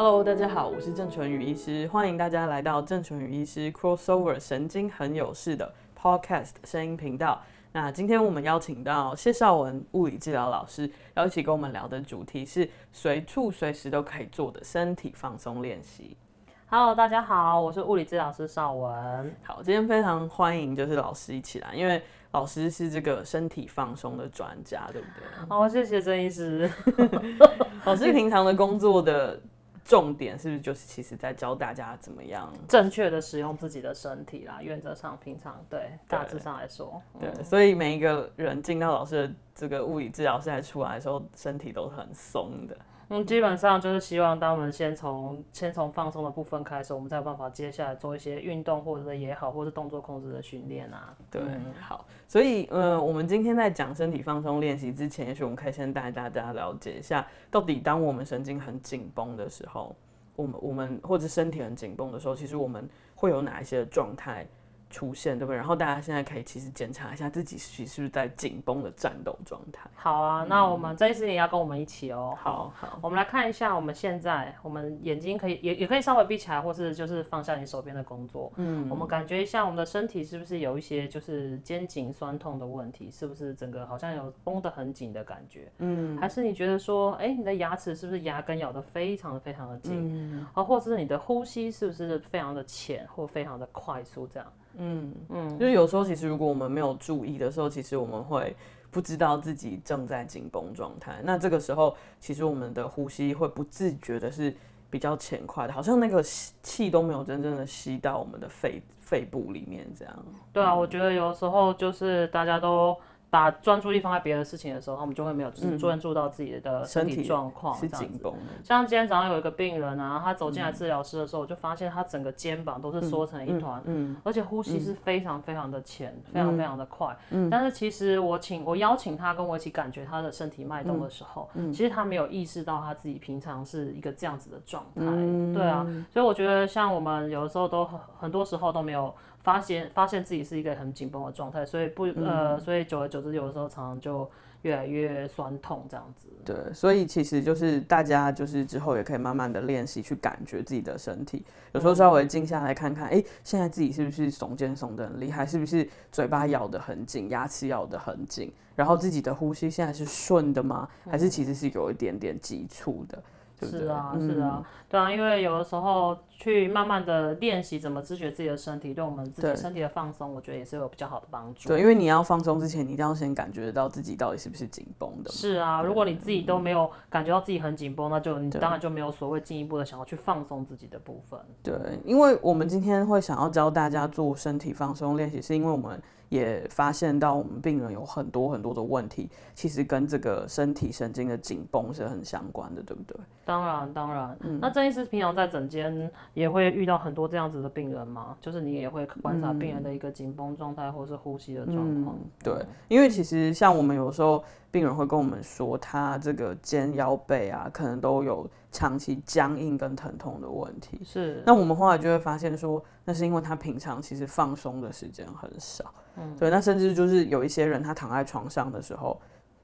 Hello，大家好，我是郑纯宇医师，欢迎大家来到郑纯宇医师 Crossover 神经很有事的 Podcast 声音频道。那今天我们邀请到谢绍文物理治疗老师，要一起跟我们聊的主题是随处随时都可以做的身体放松练习。Hello，大家好，我是物理治疗师邵文。好，今天非常欢迎就是老师一起来，因为老师是这个身体放松的专家，对不对？好，谢谢郑医师。老师平常的工作的。重点是不是就是其实在教大家怎么样正确的使用自己的身体啦？原则上，平常对大致上来说，对，对，所以每一个人进到老师的这个物理治疗室来出来的时候，身体都是很松的。嗯，基本上就是希望，当我们先从先从放松的部分开始，我们才有办法接下来做一些运动，或者也好，或是动作控制的训练啊。对，好，所以呃，我们今天在讲身体放松练习之前，也许我们可以先带大家了解一下，到底当我们神经很紧绷的时候，我们我们或者身体很紧绷的时候，其实我们会有哪一些状态？出现对不对？然后大家现在可以其实检查一下自己是是不是在紧绷的战斗状态。好啊，那我们这一次也要跟我们一起哦。好好，我们来看一下我们现在，我们眼睛可以也也可以稍微闭起来，或是就是放下你手边的工作。嗯，我们感觉一下我们的身体是不是有一些就是肩颈酸痛的问题？是不是整个好像有绷得很紧的感觉？嗯，还是你觉得说，哎，你的牙齿是不是牙根咬得非常的非常的紧？嗯，啊，或者是你的呼吸是不是非常的浅或非常的快速这样？嗯嗯，就是有时候其实如果我们没有注意的时候，其实我们会不知道自己正在紧绷状态。那这个时候，其实我们的呼吸会不自觉的是比较浅快的，好像那个气都没有真正的吸到我们的肺肺部里面这样。对啊，我觉得有时候就是大家都。把专注力放在别的事情的时候，他们就会没有只专注到自己的身体状况，是紧绷的。像今天早上有一个病人啊，他走进来治疗室的时候，我就发现他整个肩膀都是缩成一团，嗯，而且呼吸是非常非常的浅，非常非常的快。但是其实我请我邀请他跟我一起感觉他的身体脉动的时候，其实他没有意识到他自己平常是一个这样子的状态。对啊，所以我觉得像我们有的时候都很很多时候都没有。发现发现自己是一个很紧绷的状态，所以不呃，所以久而久之，有的时候常常就越来越酸痛这样子。对，所以其实就是大家就是之后也可以慢慢的练习去感觉自己的身体，有时候稍微静下来看看，哎、欸，现在自己是不是耸肩耸得很厉害，是不是嘴巴咬得很紧，牙齿咬得很紧，然后自己的呼吸现在是顺的吗？还是其实是有一点点急促的？对对是啊，是啊，对啊，因为有的时候去慢慢的练习怎么知觉自己的身体，对我们自己身体的放松，我觉得也是有比较好的帮助。对，因为你要放松之前，你一定要先感觉得到自己到底是不是紧绷的。是啊，如果你自己都没有感觉到自己很紧绷，那就你当然就没有所谓进一步的想要去放松自己的部分。对，因为我们今天会想要教大家做身体放松练习，是因为我们。也发现到我们病人有很多很多的问题，其实跟这个身体神经的紧绷是很相关的，对不对？当然，当然。嗯，那郑医师平常在诊间也会遇到很多这样子的病人吗？就是你也会观察病人的一个紧绷状态，或是呼吸的状况。嗯，对，因为其实像我们有时候病人会跟我们说，他这个肩腰背啊，可能都有长期僵硬跟疼痛的问题。是。那我们后来就会发现说，那是因为他平常其实放松的时间很少。嗯，对，那甚至就是有一些人，他躺在床上的时候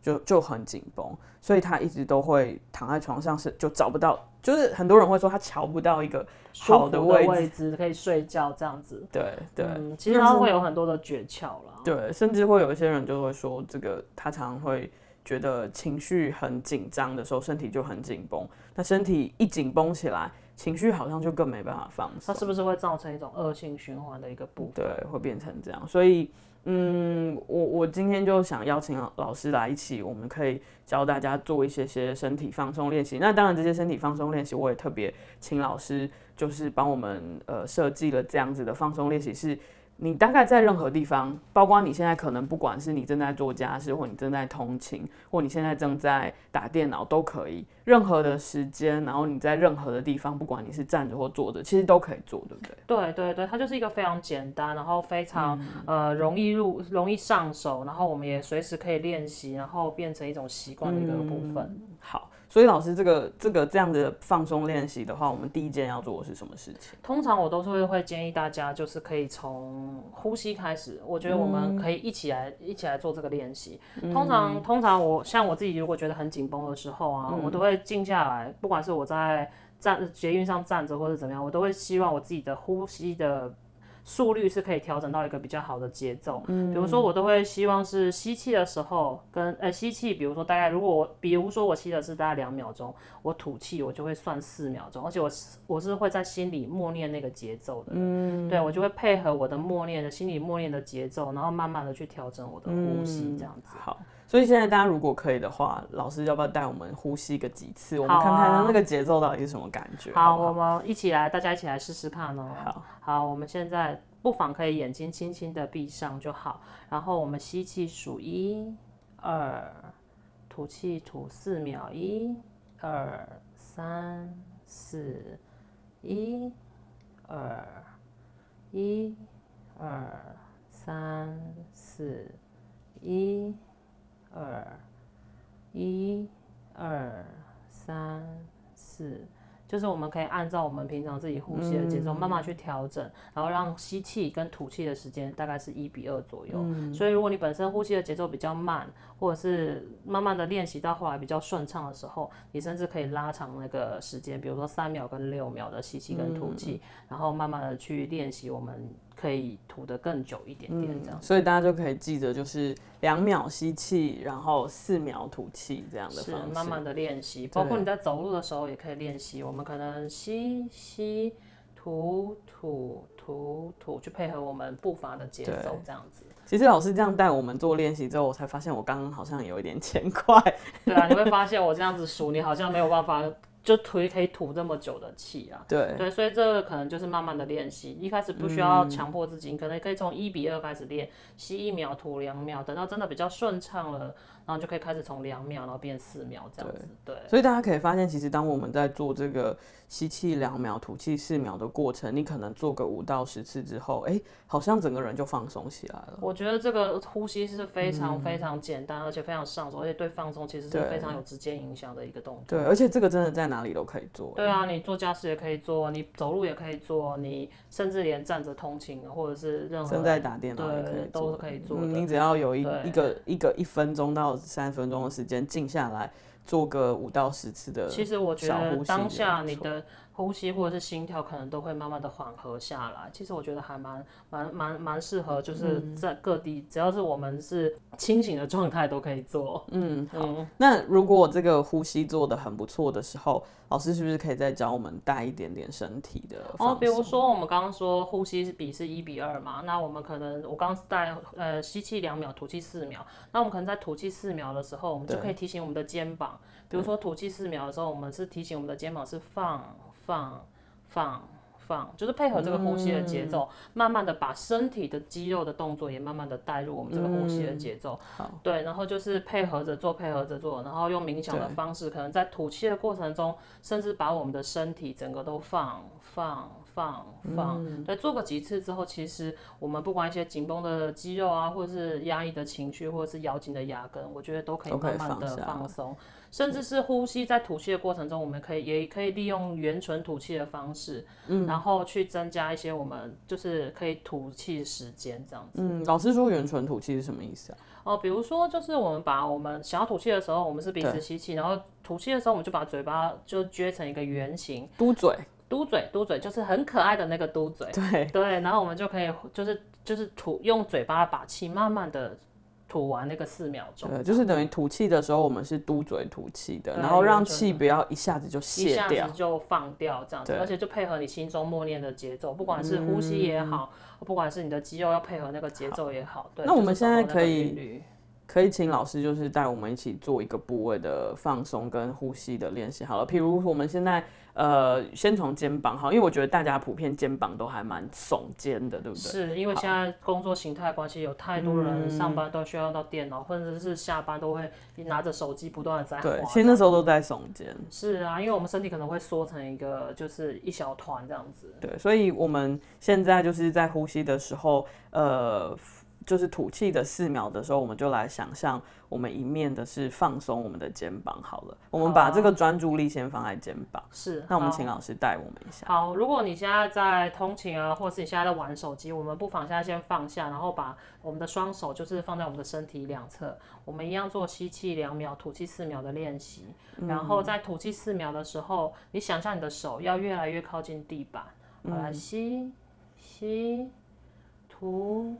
就就很紧绷，所以他一直都会躺在床上是就找不到，就是很多人会说他瞧不到一个好的位置，位置可以睡觉这样子。对对、嗯，其实他会有很多的诀窍啦。对，甚至会有一些人就会说，这个他常常会觉得情绪很紧张的时候，身体就很紧绷，那身体一紧绷起来。情绪好像就更没办法放松，它是不是会造成一种恶性循环的一个部分？对，会变成这样。所以，嗯，我我今天就想邀请老师来一起，我们可以教大家做一些些身体放松练习。那当然，这些身体放松练习，我也特别请老师就是帮我们呃设计了这样子的放松练习是。你大概在任何地方，包括你现在可能不管是你正在做家事，或你正在通勤，或你现在正在打电脑，都可以。任何的时间，然后你在任何的地方，不管你是站着或坐着，其实都可以做，对不对？对对对，它就是一个非常简单，然后非常、嗯、呃容易入、容易上手，然后我们也随时可以练习，然后变成一种习惯的一个部分。嗯、好。所以老师，这个这个这样的放松练习的话，我们第一件要做的是什么事情？通常我都是会会建议大家，就是可以从呼吸开始。我觉得我们可以一起来、嗯、一起来做这个练习。通常、嗯、通常我像我自己，如果觉得很紧绷的时候啊，嗯、我都会静下来，不管是我在。站捷运上站着或者怎么样，我都会希望我自己的呼吸的。速率是可以调整到一个比较好的节奏，嗯，比如说我都会希望是吸气的时候跟呃吸气，比如说大概如果我比如说我吸的是大概两秒钟，我吐气我就会算四秒钟，而且我是我是会在心里默念那个节奏的，嗯，对，我就会配合我的默念的心里默念的节奏，然后慢慢的去调整我的呼吸，这样子。好，所以现在大家如果可以的话，老师要不要带我们呼吸个几次，我们看看那个节奏到底是什么感觉？好，好，好，我们一起来，大家一起来试试看哦。好，好，我们现在。不妨可以眼睛轻轻的闭上就好，然后我们吸气数一、二，吐气吐四秒，一、二、三、四，一、二、一、二、三、四，一、二、一、二、三、四。就是我们可以按照我们平常自己呼吸的节奏慢慢去调整，然后让吸气跟吐气的时间大概是一比二左右。所以如果你本身呼吸的节奏比较慢，或者是慢慢的练习到后来比较顺畅的时候，你甚至可以拉长那个时间，比如说三秒跟六秒的吸气跟吐气，然后慢慢的去练习我们。可以吐得更久一点点，这样、嗯，所以大家就可以记得，就是两秒吸气，然后四秒吐气这样的方式，慢慢的练习。包括你在走路的时候也可以练习。我们可能吸吸吐吐吐吐，去配合我们步伐的节奏，这样子。其实老师这样带我们做练习之后，我才发现我刚刚好像有一点欠快。对啊，你会发现我这样子数，你好像没有办法。就吐可以吐这么久的气啊，对对，所以这个可能就是慢慢的练习，一开始不需要强迫自己，你可能可以从一比二开始练，吸一秒吐两秒，等到真的比较顺畅了。然后就可以开始从两秒，然后变四秒这样子。对，对，所以大家可以发现，其实当我们在做这个吸气两秒、吐气四秒的过程，你可能做个五到十次之后，哎，好像整个人就放松起来了。我觉得这个呼吸是非常非常简单，嗯、而且非常上手，而且对放松其实是非常有直接影响的一个动作。对，而且这个真的在哪里都可以做。对啊，你做家事也可以做，你走路也可以做，你甚至连站着通勤或者是任何正在打电脑也可以做，都是可以做的。嗯、你只要有一一个一个一分钟到三分钟的时间静下来，做个五到十次的。其实我觉得当下你的呼吸或者是心跳可能都会慢慢的缓和下来。其实我觉得还蛮蛮蛮蛮适合，就是在各地、嗯、只要是我们是清醒的状态都可以做。嗯，好。嗯、那如果这个呼吸做的很不错的时候，老师是不是可以再教我们带一点点身体的？哦，比如说我们刚刚说呼吸比是一比二嘛，那我们可能我刚刚带呃吸气两秒，吐气四秒，那我们可能在吐气四秒的时候，我们就可以提醒我们的肩膀，比如说吐气四秒的时候，我们是提醒我们的肩膀是放放放。放就是配合这个呼吸的节奏，嗯、慢慢的把身体的肌肉的动作也慢慢的带入我们这个呼吸的节奏。对，然后就是配合着做，配合着做，然后用冥想的方式，可能在吐气的过程中，甚至把我们的身体整个都放放放放。嗯、对，做个几次之后，其实我们不管一些紧绷的肌肉啊，或者是压抑的情绪，或者是咬紧的牙根，我觉得都可以慢慢的放松。甚至是呼吸，在吐气的过程中，我们可以也可以利用圆唇吐气的方式，嗯，然后去增加一些我们就是可以吐气时间这样子。嗯，老师说圆唇吐气是什么意思啊？哦，比如说就是我们把我们想要吐气的时候，我们是鼻子吸气，然后吐气的时候，我们就把嘴巴就撅成一个圆形，嘟嘴，嘟嘴，嘟嘴，就是很可爱的那个嘟嘴。对对，然后我们就可以就是就是吐用嘴巴把气慢慢的。吐完那个四秒钟，对，就是等于吐气的时候，我们是嘟嘴吐气的，然后让气不要一下子就泄掉，一下子就放掉这样子，而且就配合你心中默念的节奏，不管是呼吸也好，不管是你的肌肉要配合那个节奏也好。对，那我们现在可以可以请老师就是带我们一起做一个部位的放松跟呼吸的练习好了，譬如我们现在。呃，先从肩膀好，因为我觉得大家普遍肩膀都还蛮耸肩的，对不对？是因为现在工作形态关系，有太多人上班都需要用到电脑，嗯、或者是下班都会拿着手机不断的在滑。对，其实那时候都在耸肩。是啊，因为我们身体可能会缩成一个，就是一小团这样子。对，所以我们现在就是在呼吸的时候，呃。就是吐气的四秒的时候，我们就来想象我们一面的是放松我们的肩膀好了。我们把这个专注力先放在肩膀。是。那我们请老师带我们一下。好，如果你现在在通勤啊，或是你现在在玩手机，我们不妨现在先放下，然后把我们的双手就是放在我们的身体两侧，我们一样做吸气两秒、吐气四秒的练习。然后在吐气四秒的时候，你想象你的手要越来越靠近地板。好，来吸吸吐。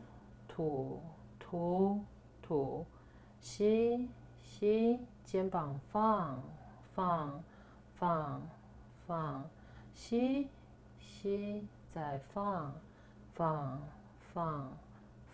吐吐吐，吸吸，肩膀放放放放，吸吸，再放放放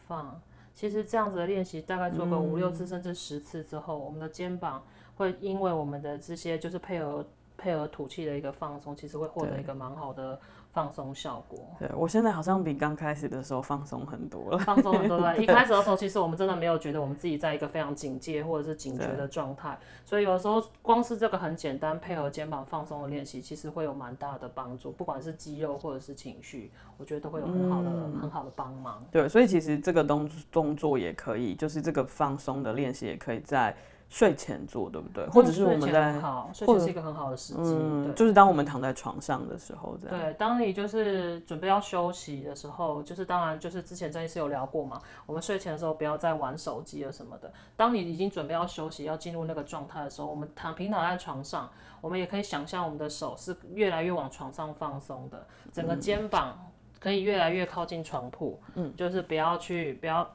放。其实这样子的练习，大概做个五六次甚至十次之后，我们的肩膀会因为我们的这些就是配合配合吐气的一个放松，其实会获得一个蛮好的。放松效果，对，我现在好像比刚开始的时候放松很多了。放松很多了。一开始的时候，其实我们真的没有觉得我们自己在一个非常警戒或者是警觉的状态，所以有时候光是这个很简单配合肩膀放松的练习，其实会有蛮大的帮助，不管是肌肉或者是情绪，我觉得都会有很好的、嗯、很好的帮忙。对，所以其实这个动动作也可以，就是这个放松的练习也可以在。睡前做对不对？或者是我们在，好，睡前是一个很好的时机，嗯，就是当我们躺在床上的时候，这样。对，当你就是准备要休息的时候，就是当然就是之前郑医师有聊过嘛，我们睡前的时候不要再玩手机了什么的。当你已经准备要休息，要进入那个状态的时候，我们躺平躺在床上，我们也可以想象我们的手是越来越往床上放松的，整个肩膀可以越来越靠近床铺，嗯，就是不要去不要。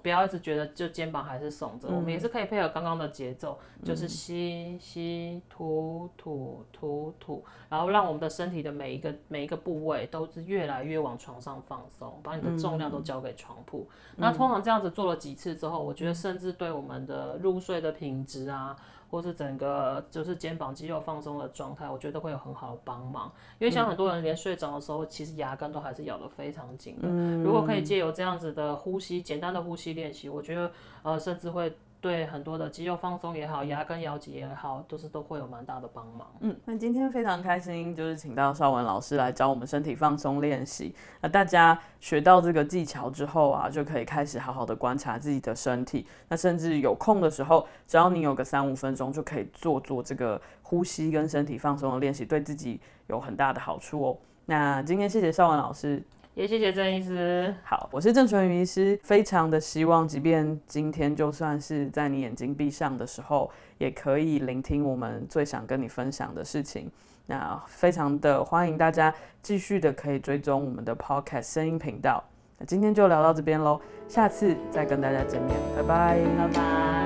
不要一直觉得就肩膀还是耸着，嗯，我们也是可以配合刚刚的节奏，嗯，就是吸吸吐吐吐吐，然后让我们的身体的每一个每一个部位都是越来越往床上放松，把你的重量都交给床铺，嗯。那通常这样子做了几次之后，我觉得甚至对我们的入睡的品质啊。或是整个就是肩膀肌肉放松的状态，我觉得会有很好的帮忙。因为像很多人连睡着的时候，其实牙根都还是咬得非常紧的。如果可以借由这样子的呼吸，简单的呼吸练习，我觉得呃，甚至会。对很多的肌肉放松也好，牙根咬紧也好，都是都会有蛮大的帮忙。嗯，那今天非常开心，就是请到邵文老师来教我们身体放松练习。那大家学到这个技巧之后啊，就可以开始好好的观察自己的身体。那甚至有空的时候，只要你有个三五分钟，就可以做做这个呼吸跟身体放松的练习，对自己有很大的好处哦。那今天谢谢邵文老师。也谢谢郑医师。好，我是郑淳予医师，非常的希望，即便今天就算是在你眼睛闭上的时候，也可以聆听我们最想跟你分享的事情。那非常的欢迎大家继续的可以追踪我们的 Podcast 声音频道。那今天就聊到这边喽，下次再跟大家见面，拜拜，拜拜。